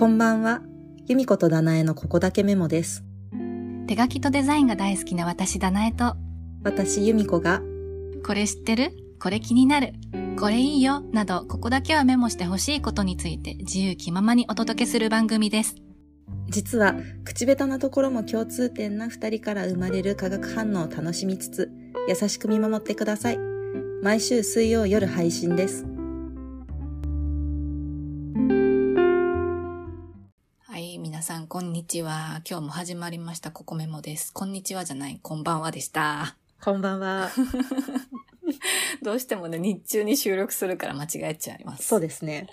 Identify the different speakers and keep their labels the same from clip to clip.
Speaker 1: こんばんは。由美子とダナエのここだけメモです。
Speaker 2: 手書きとデザインが大好きな私だなえと、
Speaker 1: 私、由美子が、
Speaker 2: これ知ってる？これ気になる？これいいよ？など、ここだけはメモしてほしいことについて自由気ままにお届けする番組です。
Speaker 1: 実は、口下手なところも共通点な二人から生まれる化学反応を楽しみつつ、優しく見守ってください。毎週水曜夜配信です。
Speaker 2: 皆さん、こんにちは。今日も始まりました、ココメモです。こんにちはじゃない、こんばんはでした。
Speaker 1: こんばんは。
Speaker 2: どうしてもね、日中に収録するから間違えちゃいます。
Speaker 1: そうですね。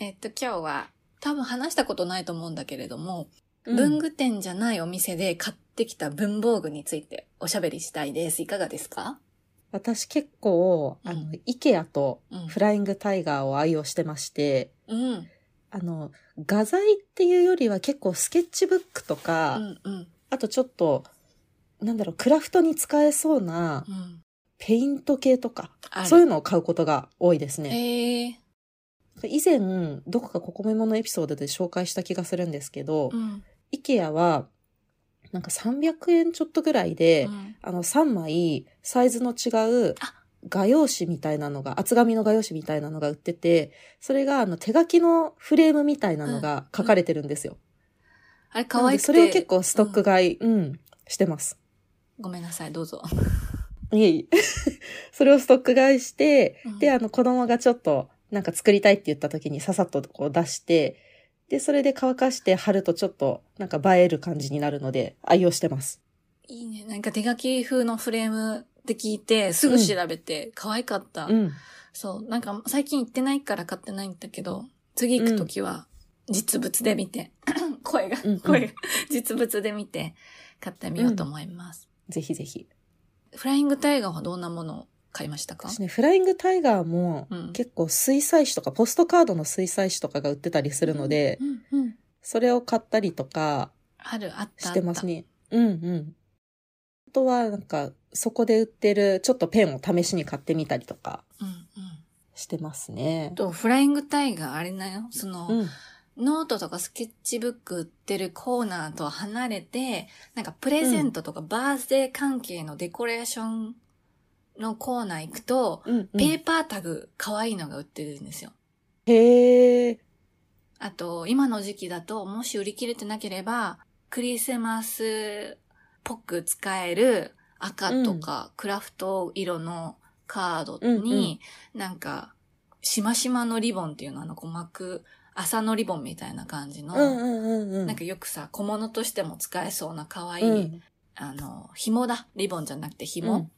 Speaker 2: えっと、今日は、多分話したことないと思うんだけれども、
Speaker 1: うん
Speaker 2: 文具店じゃないお店で買ってきた文房具についておしゃべりしたいです。いかがですか？
Speaker 1: 私結構、あの、イケアと
Speaker 2: うん
Speaker 1: フライングタイガーを愛用してまして、
Speaker 2: うん。
Speaker 1: あの、画材っていうよりは結構スケッチブックとか、
Speaker 2: うんうん。
Speaker 1: あとちょっと、なんだろう、クラフトに使えそうな
Speaker 2: うん。
Speaker 1: ペイント系とか、
Speaker 2: ある
Speaker 1: そういうのを買うことが多いですね。以前、どこかココメモのエピソードで紹介した気がするんですけど、
Speaker 2: うん。
Speaker 1: IKEA は、なんか300円ちょっとぐらいで、
Speaker 2: うん
Speaker 1: あの3枚サイズの違う
Speaker 2: あ
Speaker 1: 画用紙みたいなのが、厚紙の画用紙みたいなのが売ってて、それがあの手書きのフレームみたいなのが書かれてるんですよ。
Speaker 2: あれ、
Speaker 1: なので
Speaker 2: 可愛くて。
Speaker 1: それを結構ストック買い、うん、してます。
Speaker 2: ごめんなさい、どうぞ。
Speaker 1: いえいえ。それをストック買いして、
Speaker 2: うん
Speaker 1: で、あの子供がちょっとなんか作りたいって言った時にささっとこう出して、で、それで乾かして貼るとちょっとなんか映える感じになるので愛用してます。
Speaker 2: いいね。なんか手書き風のフレームって聞いて、すぐ調べて、可愛かった。
Speaker 1: うん。
Speaker 2: そう。なんか最近行ってないから買ってないんだけど、次行くときは実物で見て、声が
Speaker 1: うんうん、
Speaker 2: 声が、実物で見て買ってみようと思います。
Speaker 1: ぜひぜひ。
Speaker 2: フライングタイガーはどんなものを買いましたか？
Speaker 1: 私ね、フライングタイガーも
Speaker 2: うん
Speaker 1: 結構水彩紙とか、ポストカードの水彩紙とかが売ってたりするので、
Speaker 2: うんうん。
Speaker 1: それを買ったりとか
Speaker 2: ある、あった。
Speaker 1: してますね。うんうん。あとはなんか、そこで売ってるちょっとペンを試しに買ってみたりとか
Speaker 2: あった。うんうん。
Speaker 1: してますね。
Speaker 2: と、フライングタイガーあれだよ。その、
Speaker 1: うん。
Speaker 2: ノートとかスケッチブック売ってるコーナーとは離れて、なんかプレゼントとかバースデー関係のデコレーションのコーナー行くと、
Speaker 1: うん、うん。
Speaker 2: ペーパータグ可愛いのが売ってるんですよ。
Speaker 1: へえ。
Speaker 2: あと、今の時期だと、もし売り切れてなければ、クリスマスっぽく使える赤とかクラフト色のカードに、なんか、しましまのリボンっていうの、あの、こう巻く、麻のリボンみたいな感じの。なんかよくさ、小物としても使えそうな可愛い、
Speaker 1: うん、
Speaker 2: あの、紐だ。リボンじゃなくて
Speaker 1: う
Speaker 2: 紐
Speaker 1: ん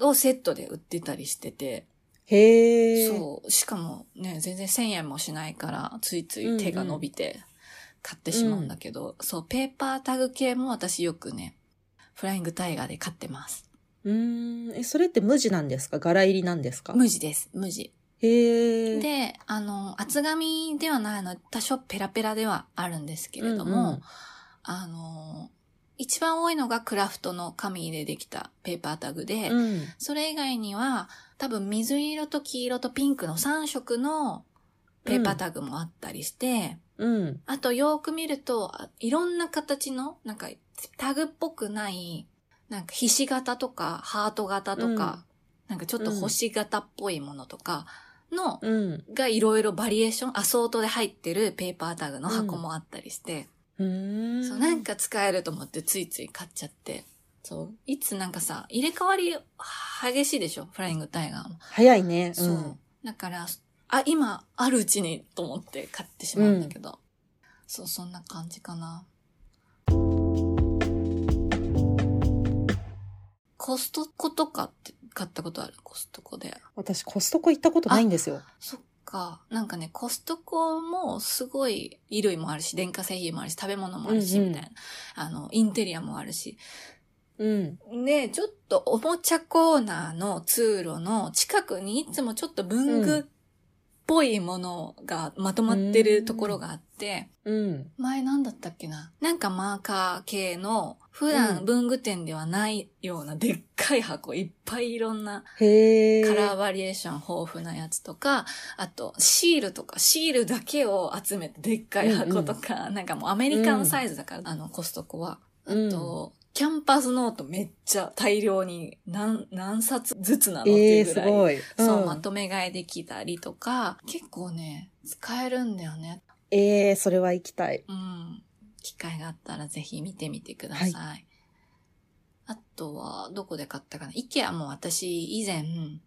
Speaker 2: をセットで売ってたりしてて、
Speaker 1: へえ。
Speaker 2: そう。しかもね、全然1000円もしないから、ついつい手が伸びて買ってしまうんだけど、そう、ペーパータグ系も私よくね、フライングタイガーで買ってます。
Speaker 1: うーん。え、それって無地なんですか？柄入りなんですか？
Speaker 2: 無地です、無地。
Speaker 1: へえ。
Speaker 2: で、あの、厚紙ではないの、多少ペラペラではあるんですけれども、
Speaker 1: うんうん
Speaker 2: あの、一番多いのがクラフトの紙でできたペーパータグで、
Speaker 1: うん。
Speaker 2: それ以外には多分水色と黄色とピンクの3色のペーパータグもあったりして、
Speaker 1: うん。
Speaker 2: あとよーく見るとあいろんな形のなんかタグっぽくないなんかひし形とかハート型とか、なんかちょっと星型っぽいものとかの、
Speaker 1: うん。
Speaker 2: がいろいろバリエーション、アソートで入ってるペーパータグの箱もあったりして、
Speaker 1: うーん。
Speaker 2: そう、なんか使えると思ってついつい買っちゃって。そう。いつなんかさ、入れ替わり激しいでしょ？フライングタイガーも。
Speaker 1: 早いね。
Speaker 2: そう。
Speaker 1: ん
Speaker 2: だから、あ、今、あるうちにと思って買ってしまうんだけど。そう、そんな感じかな。コストコとかって買ったことある？コストコで。
Speaker 1: 私コストコ行ったことないんですよ。
Speaker 2: そっか。なんかね、コストコもすごい衣類もあるし、電化製品もあるし、食べ物もあるし、
Speaker 1: うんうん
Speaker 2: みたいな。あの、インテリアもあるし。
Speaker 1: うん。
Speaker 2: で、ちょっとおもちゃコーナーの通路の近くにいつもちょっと文具っぽいものがまとまってるところがあって、
Speaker 1: うん。
Speaker 2: 前なんだったっけな？なんかマーカー系の普段文具店ではないようなでっかい箱、いっぱいいろんなカラーバリエーション豊富なやつとか、あとシールとか、シールだけを集めてでっかい箱とか、なんかもうアメリカのサイズだから、あのコストコは。あと、キャンパスノートめっちゃ大量に何何冊ずつなのって
Speaker 1: えー、
Speaker 2: いうぐらい、
Speaker 1: すごい。
Speaker 2: そう、
Speaker 1: ん
Speaker 2: まとめ買いできたりとか、結構ね、使えるんだよね。
Speaker 1: えー、それは行きたい。
Speaker 2: うん。機会があったらぜひ見てみてください。
Speaker 1: は
Speaker 2: あとは、どこで買ったかな ?IKEA も私以前、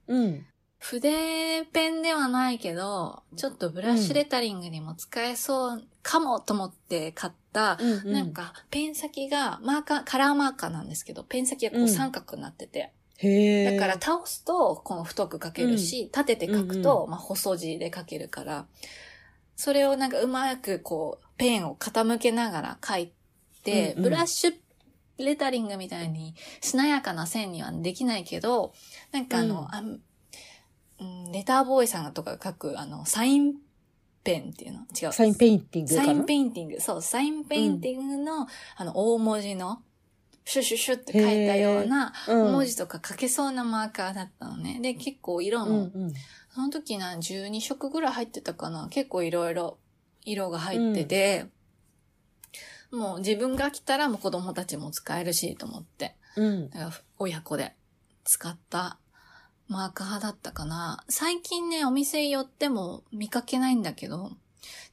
Speaker 1: うん。
Speaker 2: 筆ペンではないけど、ちょっとブラッシュレタリングにも使えそうかもと思って買った、
Speaker 1: うんうん。
Speaker 2: なんかペン先がマーカー、カラーマーカーなんですけど、ペン先がこ
Speaker 1: う
Speaker 2: うん三角になってて、だから倒すとこの太く書けるし、立てて書くと、まあ細字で書けるから、それをなんかうまくこう、ペンを傾けながら書いて、
Speaker 1: うんうん。
Speaker 2: ブラッシュレタリングみたいにしなやかな線にはできないけど、なんかあの、
Speaker 1: うん。
Speaker 2: あんうんレターボーイさんとかが書く、あの、サインペンっていうの？違う。
Speaker 1: サインペインティング
Speaker 2: サインペインティング。そう、 sign painting の、あの、大文字の、シュシュシュって書いたような、
Speaker 1: うん
Speaker 2: 文字とか書けそうなマーカーだったのね。で、結構色も、
Speaker 1: うんうん。
Speaker 2: その時な、12色ぐらい入ってたかな。結構いろいろ色が入ってて、もう自分が来たらもう子供たちも使えるしと思って。
Speaker 1: うん。
Speaker 2: だから親子で使ったマーカーだったかな。最近ね、お店寄っても見かけないんだけど、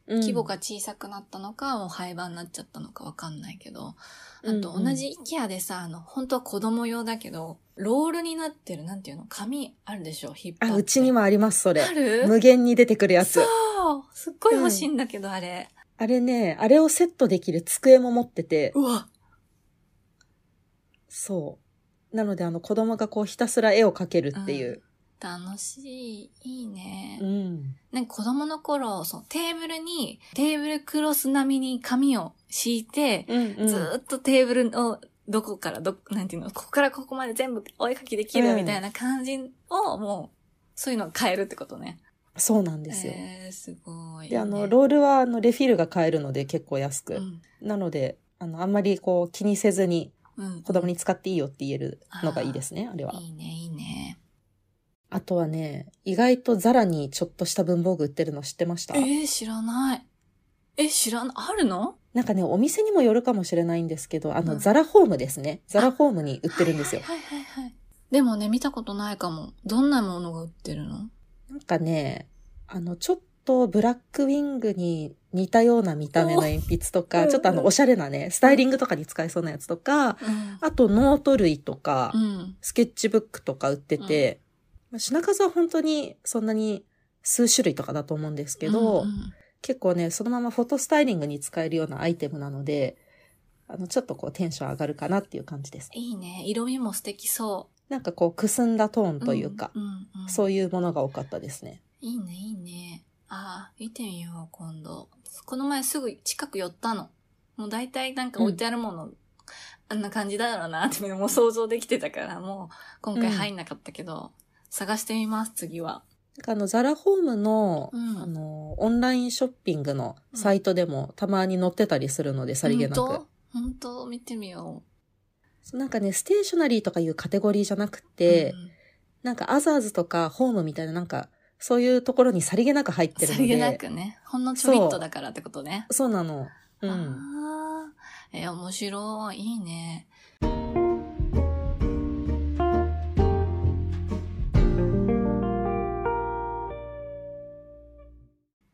Speaker 2: 規模が小さくなったのか、もう廃盤になっちゃったのかわかんないけど、あと
Speaker 1: うんうん
Speaker 2: 同じ IKEA でさ、あの、本当は子供用だけど、ロールになってる、なんていうの、紙あるでしょ、引っ張って。
Speaker 1: あ、うちにもあります、それ
Speaker 2: あ。る？
Speaker 1: 無限に出てくるやつ
Speaker 2: そ。うすっごい欲しいんだけど、あれ。
Speaker 1: あれね、あれをセットできる机も持ってて、
Speaker 2: うわ
Speaker 1: そう。なので、あの、子供がこうひたすら絵を描けるっていう。
Speaker 2: 楽しい。いいね。
Speaker 1: うん。
Speaker 2: なんか子供の頃、そう、テーブルに、テーブルクロス並みに紙を敷いて、
Speaker 1: うん、うん。
Speaker 2: ずーっとテーブルをどこからど、なんていうの、ここからここまで全部お絵描きできるみたいな感じを、もう、そういうのを変えるってことね。
Speaker 1: そうなんですよ。
Speaker 2: えー、すごい、
Speaker 1: で、あの、
Speaker 2: ね
Speaker 1: ロールは、あの、レフィルが買えるので結構安く。
Speaker 2: うん
Speaker 1: なので、あの、あんまりこう気にせずに
Speaker 2: うん、
Speaker 1: 子供に使っていいよって言えるのがいいですね、あれは。
Speaker 2: いいね、いいね。
Speaker 1: あとはね、意外とザラにちょっとした文房具売ってるの知ってました？
Speaker 2: えー、知らない。え、知らない。あるの？
Speaker 1: なんかね、お店にもよるかもしれないんですけど、あの、
Speaker 2: うん
Speaker 1: ザラホームですね。ザラホームに売ってるんですよ。
Speaker 2: はいはいはいはい。でもね、見たことないかも。どんなものが売ってるの？
Speaker 1: なんかね、あの、ちょっとブラックウィングに似たような見た目の鉛筆とか、
Speaker 2: お
Speaker 1: ちょっとあの、おしゃれなね、スタイリングとかに使えそうなやつとか、
Speaker 2: うん。
Speaker 1: あとノート類とか、
Speaker 2: うん。
Speaker 1: スケッチブックとか売ってて、まあ品数は本当にそんなに数種類とかだと思うんですけど、結構ね、そのままフォトスタイリングに使えるようなアイテムなので、あの、ちょっとこうテンション上がるかなっていう感じです。
Speaker 2: いいね。色味も素敵そ
Speaker 1: なんかこう、くすんだトーン
Speaker 2: う。
Speaker 1: というか、そういうものが多かったですね。
Speaker 2: いいね、いいね。ああ、見てみよう、今度。この前すぐ近く寄ったの。もう大体なんか置いてあるもの、あんな感じだろうなってもう想像できてたから、もう今回入んなかったけど、探してみます、次は。
Speaker 1: なんかあの、ザラホームの、
Speaker 2: うん
Speaker 1: あの、オンラインショッピングのサイトでもたまに載ってたりするので、さりげなく。
Speaker 2: 本当？本当？見てみよ
Speaker 1: なんかね、ステーショナリーとかいうカテゴリーじゃなく
Speaker 2: う。
Speaker 1: て、
Speaker 2: うん
Speaker 1: なんかアザーズとかホームみたいななんか、そういうところにさりげなく入ってるの
Speaker 2: さりげな
Speaker 1: で。
Speaker 2: くね。ほんのちょびっとだからってことね。
Speaker 1: そうなの。うん。
Speaker 2: ああ、えー面白い。いいね。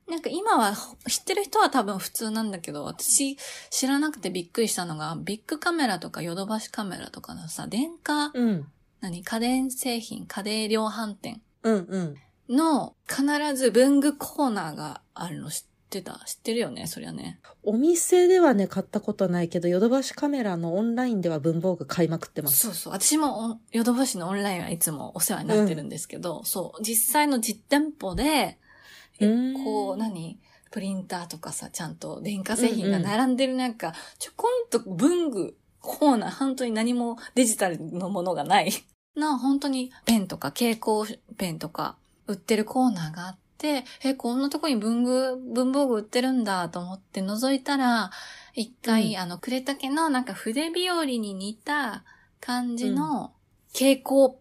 Speaker 2: なんか今は知ってる人は多分普通なんだけど、私知らなくてびっくりしたのが、ビッグカメラとかヨドバシカメラとかのさ、電化、
Speaker 1: うん。
Speaker 2: 何？家電製品、家電量販店
Speaker 1: うんうん。
Speaker 2: の必ず文具コーナーがあるの知ってた？知ってるよね？そりゃね。
Speaker 1: お店ではね、買ったことないけど、ヨドバシカメラのオンラインでは文房具買いまくってます。
Speaker 2: そうそう。私もおヨドバシのオンラインはいつもお世話になってるんですけど、そう。実際の実店舗で、え
Speaker 1: うん
Speaker 2: こう、何？プリンターとかさ、ちゃんと電化製品が並んでるなんか、ちょこんと文具コーナー、本当に何もデジタルのものがない。な、本当にペンとか蛍光ペンとか売ってるコーナーがあって、で、え、こんなとこに文具、文房具売ってるんだと思って覗いたら、一回、
Speaker 1: うん
Speaker 2: あの、クレタケのなんか筆日和に似た感じの蛍光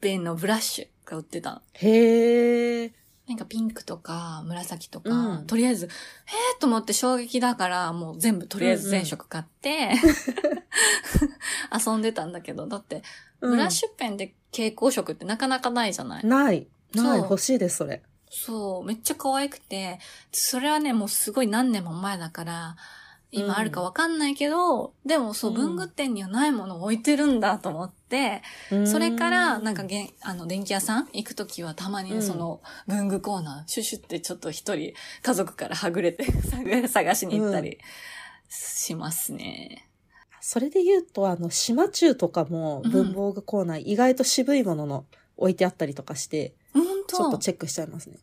Speaker 2: ペンのブラッシュが売ってたの。
Speaker 1: へえ。
Speaker 2: なんかピンクとか紫とか、
Speaker 1: うん
Speaker 2: とりあえず、えーと思って衝撃だから、もう全部とりあえず全色買って、遊んでたんだけど、だって、ブラッシュペンで蛍光色ってなかなかないじゃない、
Speaker 1: うんない。ない。欲しいです、それ。
Speaker 2: そう、めっちゃ可愛くて、それはね、もうすごい何年も前だから、今あるかわかんないけど、でもそう、
Speaker 1: うん。
Speaker 2: 文具店にはないものを置いてるんだと思って、それから、なんかげん、あの、電気屋さん行くときはたまにその、文具コーナー、シュシュってちょっと一人、家族からはぐれて 探探しに行ったりしますね。
Speaker 1: それで言うと、あの、島中とかも文房具コーナー、意外と渋いものの置いてあったりとかして、
Speaker 2: 本
Speaker 1: ちょっと
Speaker 2: 当
Speaker 1: チェックしちゃいますね。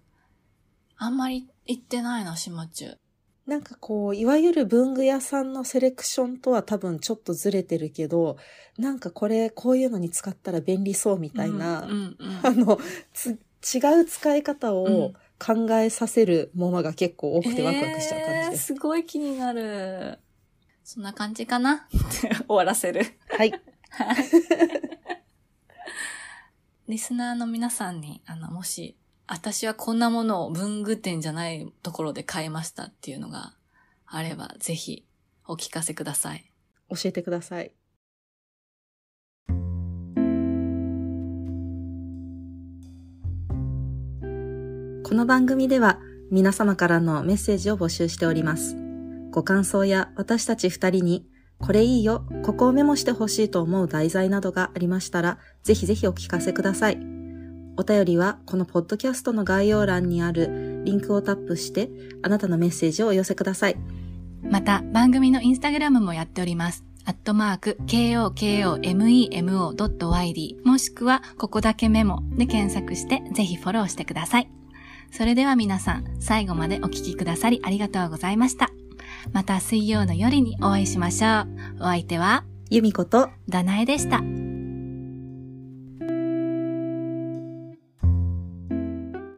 Speaker 2: あんまり行ってないな、島中。
Speaker 1: なんかこう、いわゆる文具屋さんのセレクションとは多分ちょっとずれてるけど、なんかこれ、こういうのに使ったら便利そうみたいな、
Speaker 2: うんうん
Speaker 1: あの、つ、違う使い方を考えさせるものが結構多くてワクワクしちゃう感じ
Speaker 2: えー
Speaker 1: です。
Speaker 2: すごい気になる。そんな感じかなって 終わらせる。
Speaker 1: はい。
Speaker 2: リスナーの皆さんに、あの、もし、私はこんなものを文具店じゃないところで買いましたっていうのがあれば、ぜひお聞かせください。
Speaker 1: 教えてください。この番組では皆様からのメッセージを募集しております。ご感想や私たち二人にこれいいよ、ここをメモしてほしいと思う題材などがありましたら、ぜひぜひお聞かせください。お便りはこのポッドキャストの概要欄にあるリンクをタップしてあなたのメッセージをお寄せください。
Speaker 2: また、番組のインスタグラムもやっております。アットマーク、KOKOMEMO.YD もしくは、ここだけメモで検索して、ぜひフォローしてください。それでは皆さん、最後までお聞きくださりありがとうございました。また水曜の夜にお会いしましょう。お相手は、
Speaker 1: 由美子と
Speaker 2: ダナエでした。